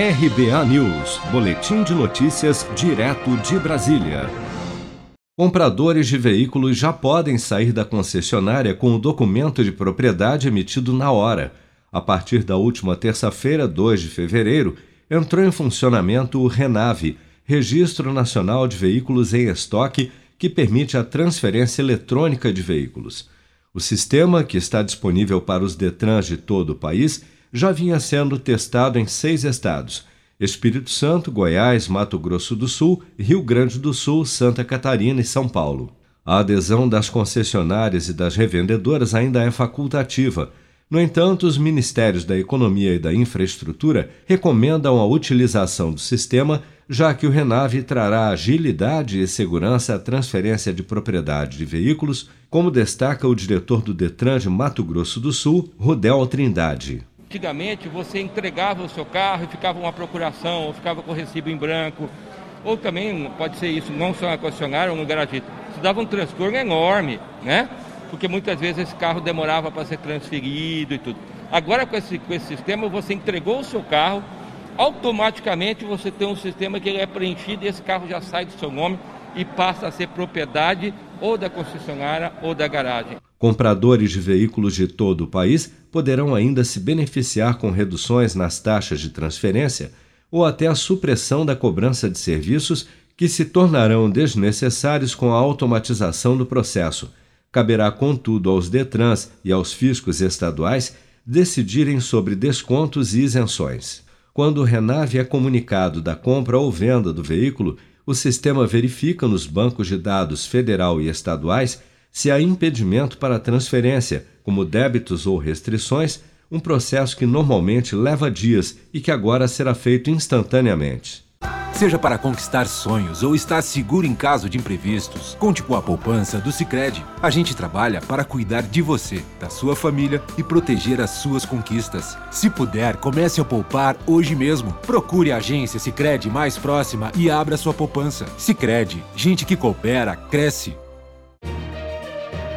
RBA News, Boletim de Notícias, direto de Brasília. Compradores de veículos já podem sair da concessionária com o documento de propriedade emitido na hora. A partir da última terça-feira, 2 de fevereiro, entrou em funcionamento o RENAVE, Registro Nacional de Veículos em Estoque, que permite a transferência eletrônica de veículos. O sistema, que está disponível para os Detrans de todo o país, já vinha sendo testado em seis estados: Espírito Santo, Goiás, Mato Grosso do Sul, Rio Grande do Sul, Santa Catarina e São Paulo. A adesão das concessionárias e das revendedoras ainda é facultativa. No entanto, os Ministérios da Economia e da Infraestrutura recomendam a utilização do sistema, já que o Renave trará agilidade e segurança à transferência de propriedade de veículos, como destaca o diretor do Detran de Mato Grosso do Sul, Rudel Trindade. Antigamente você entregava o seu carro e ficava uma procuração, ou ficava com o recibo em branco, ou também pode ser isso, não só na concessionária ou no garagista. Isso dava um transtorno enorme, né? Porque muitas vezes esse carro demorava para ser transferido e tudo. Agora com esse, com esse sistema você entregou o seu carro, automaticamente você tem um sistema que ele é preenchido e esse carro já sai do seu nome e passa a ser propriedade ou da concessionária ou da garagem. Compradores de veículos de todo o país poderão ainda se beneficiar com reduções nas taxas de transferência ou até a supressão da cobrança de serviços que se tornarão desnecessários com a automatização do processo. Caberá, contudo, aos Detrans e aos fiscos estaduais decidirem sobre descontos e isenções. Quando o Renave é comunicado da compra ou venda do veículo, o sistema verifica nos bancos de dados federal e estaduais se há impedimento para transferência, como débitos ou restrições, um processo que normalmente leva dias e que agora será feito instantaneamente. Seja para conquistar sonhos ou estar seguro em caso de imprevistos, conte com a poupança do Sicredi. A gente trabalha para cuidar de você, da sua família e proteger as suas conquistas. Se puder, comece a poupar hoje mesmo. Procure a agência Sicredi mais próxima e abra sua poupança. Sicredi, gente que coopera cresce.